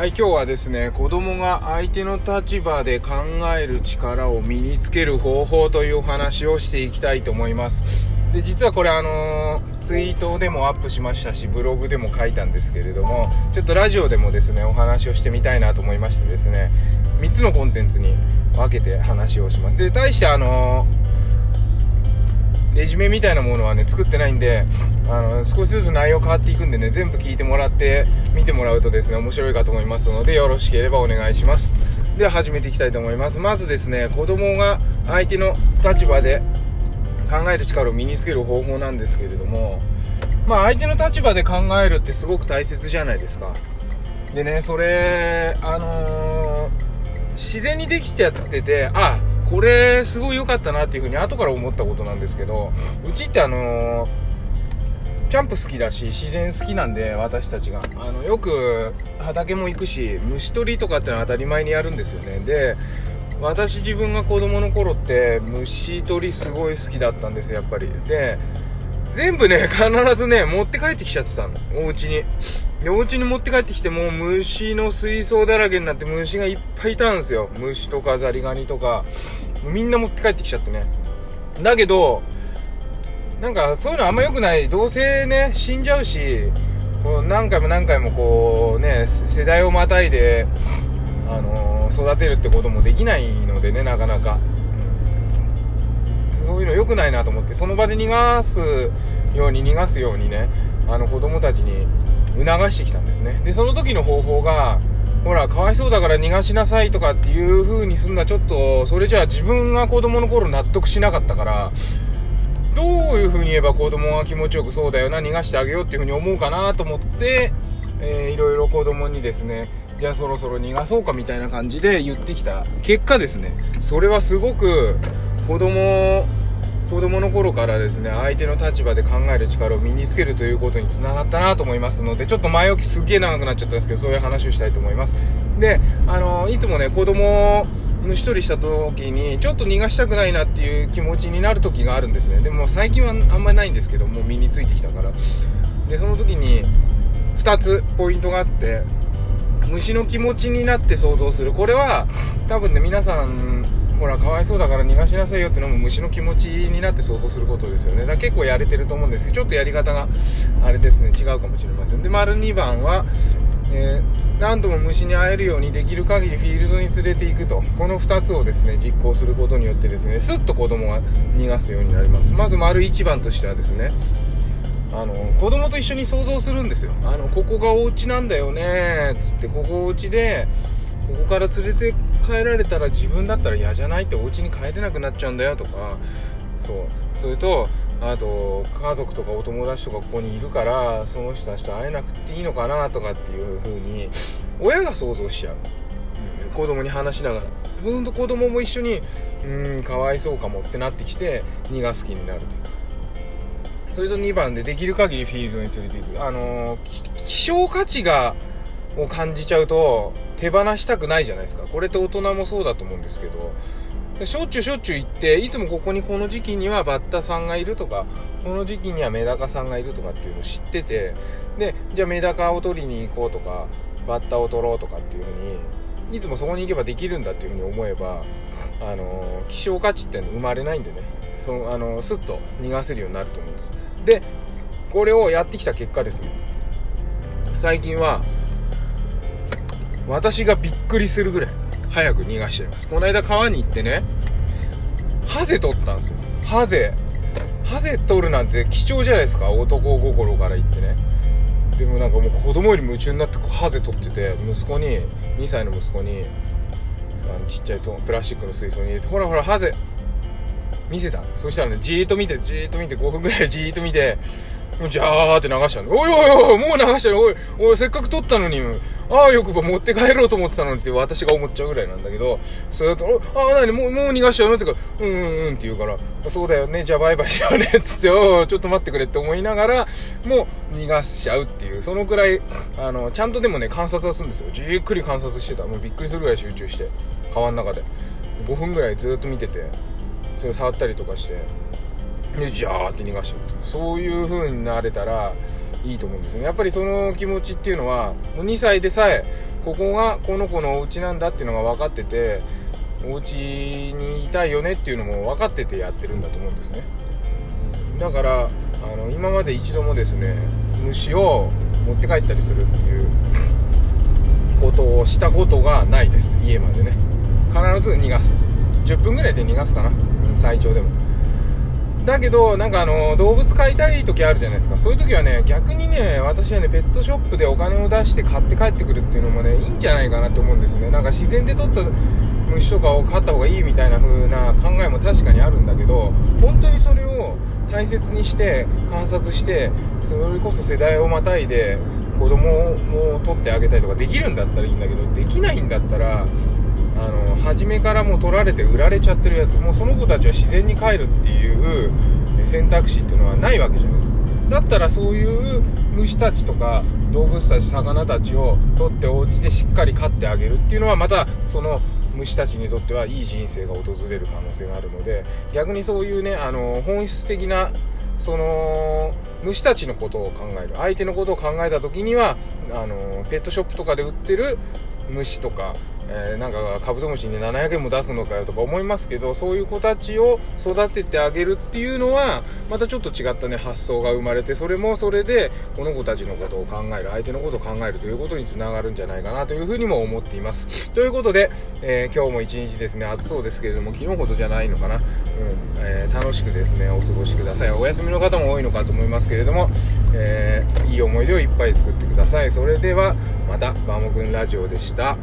はい、今日はですね、子供が相手の立場で考える力を身につける方法というお話をしていきたいと思います。で、実はこれあのー、ツイートでもアップしましたし、ブログでも書いたんですけれども、ちょっとラジオでもですね、お話をしてみたいなと思いましてですね、3つのコンテンツに分けて話をします。で、対してあのーレジュメみたいなものはね作ってないんであの少しずつ内容変わっていくんでね全部聞いてもらって見てもらうとですね面白いかと思いますのでよろしければお願いします。では始めていきたいと思います。まずですね子供が相手の立場で考える力を身につける方法なんですけれどもまあ相手の立場で考えるってすごく大切じゃないですか。でねそれあのー、自然にできちゃっててあこれすごい良かったなっていうふうに後から思ったことなんですけどうちってあのキャンプ好きだし自然好きなんで私たちが。あのよく畑も行くし虫取りとかってのは当たり前にやるんですよね。で私自分が子供の頃って虫取りすごい好きだったんですやっぱり。で全部ね 必ずね持って帰ってきちゃってたの。お家に。でお家に持って帰ってきても虫の水槽だらけになって虫がいっぱいいたんですよ。虫とかザリガニとか。みんな持って帰ってきちゃってね。だけどなんかそういうのあんま良くない。どうせね死んじゃうしこう何回も何回もこうね世代をまたいで、あのー、育てるってこともできないのでねなかなか、そういうの良くないなと思ってその場で逃がすように逃がすようにねあの子供たちに促してきたんですね。でその時の方法がほらかわいそうだから逃がしなさいとかっていう風にすんのはちょっとそれじゃあ自分が子供の頃納得しなかったからどういう風に言えば子供が気持ちよくそうだよな逃がしてあげようっていう風に思うかなと思って、えー、いろいろ子供にですねじゃあそろそろ逃がそうかみたいな感じで言ってきた結果ですね。それはすごく子供子供の頃からですね相手の立場で考える力を身につけるということにつながったなと思いますのでちょっと前置きすっげえ長くなっちゃったんですけどそういう話をしたいと思います。であのいつもね子供の一人した時にちょっと逃がしたくないなっていう気持ちになる時があるんですね。でも最近はあんまりないんですけどもう身についてきたから。でその時に2つポイントがあって虫の気持ちになって想像する。これは多分ね皆さんほらかわいそうだから逃がしなさいよってのも虫の気持ちになって想像することですよね。だから結構やれてると思うんですけどちょっとやり方があれですね違うかもしれません。で丸2番は、えー、何度も虫に会えるようにできる限りフィールドに連れていくと。この2つをですね実行することによってですねすっと子供が逃がすようになります。まず丸1番としてはですねあの子供と一緒に想像するんですよ。あのここがお家なんだよねつってここお家でここから連れて帰られたら自分だったら嫌じゃないってお家に帰れなくなっちゃうんだよとかそう。それとあと家族とかお友達とかここにいるからその人たちと会えなくていいのかなとかっていう風に親が想像しちゃう、うん、子供に話しながら。ほんと子供も一緒にうんかわいそうかもってなってきて逃がす気になる。とそれと2番でできる限りフィールドに連れていく。あのー、希少価値がを感じちゃうと手放したくないじゃないですか。これって大人もそうだと思うんですけど。しょっちゅうしょっちゅう行っていつもここにこの時期にはバッタさんがいるとかこの時期にはメダカさんがいるとかっていうのを知っててでじゃあメダカを取りに行こうとかバッタを取ろうとかっていうふうにいつもそこに行けばできるんだっていうふうに思えばあの希少価値って生まれないんでね。そのあのスッと逃がせるようになると思うんです。でこれをやってきた結果です。ね最近は私がびっくりするぐらい早く逃がしちゃいます。この間川に行ってねハゼ取ったんですよ。ハゼ。ハゼ取るなんて貴重じゃないですか。男心から言ってね。でもなんかもう子供より夢中になってハゼ取ってて息子に2歳の息子にちっちゃいとプラスチックの水槽に入れてほらほらハゼ見せたそしたらねじーっと見てじーっと見て5分ぐらいじーっと見てもうジャーって流したの。おいおいおい、もう流したの。おい、おい、せっかく撮ったのに、ああ、よくば持って帰ろうと思ってたのにって私が思っちゃうぐらいなんだけど、それだと、ああ、なに、もう、もう逃がしちゃうの？ってか、うんうんうんって言うから、そうだよね、じゃあバイバイしようねっ、つって、おちょっと待ってくれって思いながら、もう逃がしちゃうっていう、そのくらい、あの、ちゃんとでもね、観察はするんですよ。じっくり観察してた。もうびっくりするぐらい集中して、川の中で。5分ぐらいずっと見てて、それ触ったりとかして、でジャーって逃がしてそういう風になれたらいいと思うんですよね。やっぱりその気持ちっていうのはもう2歳でさえここがこの子のお家なんだっていうのが分かっててお家にいたいよねっていうのも分かっててやってるんだと思うんですね。だからあの今まで一度もですね虫を持って帰ったりするっていうことをしたことがないです。家までね。必ず逃がす。10分ぐらいで逃がすかな。最長でも。だけどなんかあの動物飼いたい時あるじゃないですか。そういう時はね逆にね私はねペットショップでお金を出して買って帰ってくるっていうのもねいいんじゃないかなと思うんですね。なんか自然で取った虫とかを飼った方がいいみたいな風な考えも確かにあるんだけど本当にそれを大切にして観察してそれこそ世代をまたいで子供を取ってあげたりとかできるんだったらいいんだけどできないんだったらあの初めからもう取られて売られちゃってるやつもうその子たちは自然に帰るっていう選択肢っていうのはないわけじゃないですか。だったらそういう虫たちとか動物たち魚たちを取ってお家でしっかり飼ってあげるっていうのはまたその虫たちにとってはいい人生が訪れる可能性があるので逆にそういうねあの本質的なその虫たちのことを考える相手のことを考えた時にはあのペットショップとかで売ってる虫とかえー、なんかカブトムシに700円も出すのかよとか思いますけどそういう子たちを育ててあげるっていうのはまたちょっと違ったね発想が生まれてそれもそれでこの子たちのことを考える相手のことを考えるということにつながるんじゃないかなというふうにも思っています。ということで、えー、今日も一日ですね暑そうですけれども昨日ほどじゃないのかな、うんえー、楽しくですねお過ごしください。お休みの方も多いのかと思いますけれども、えいい思い出をいっぱい作ってください。それではまたバモくんラジオでした。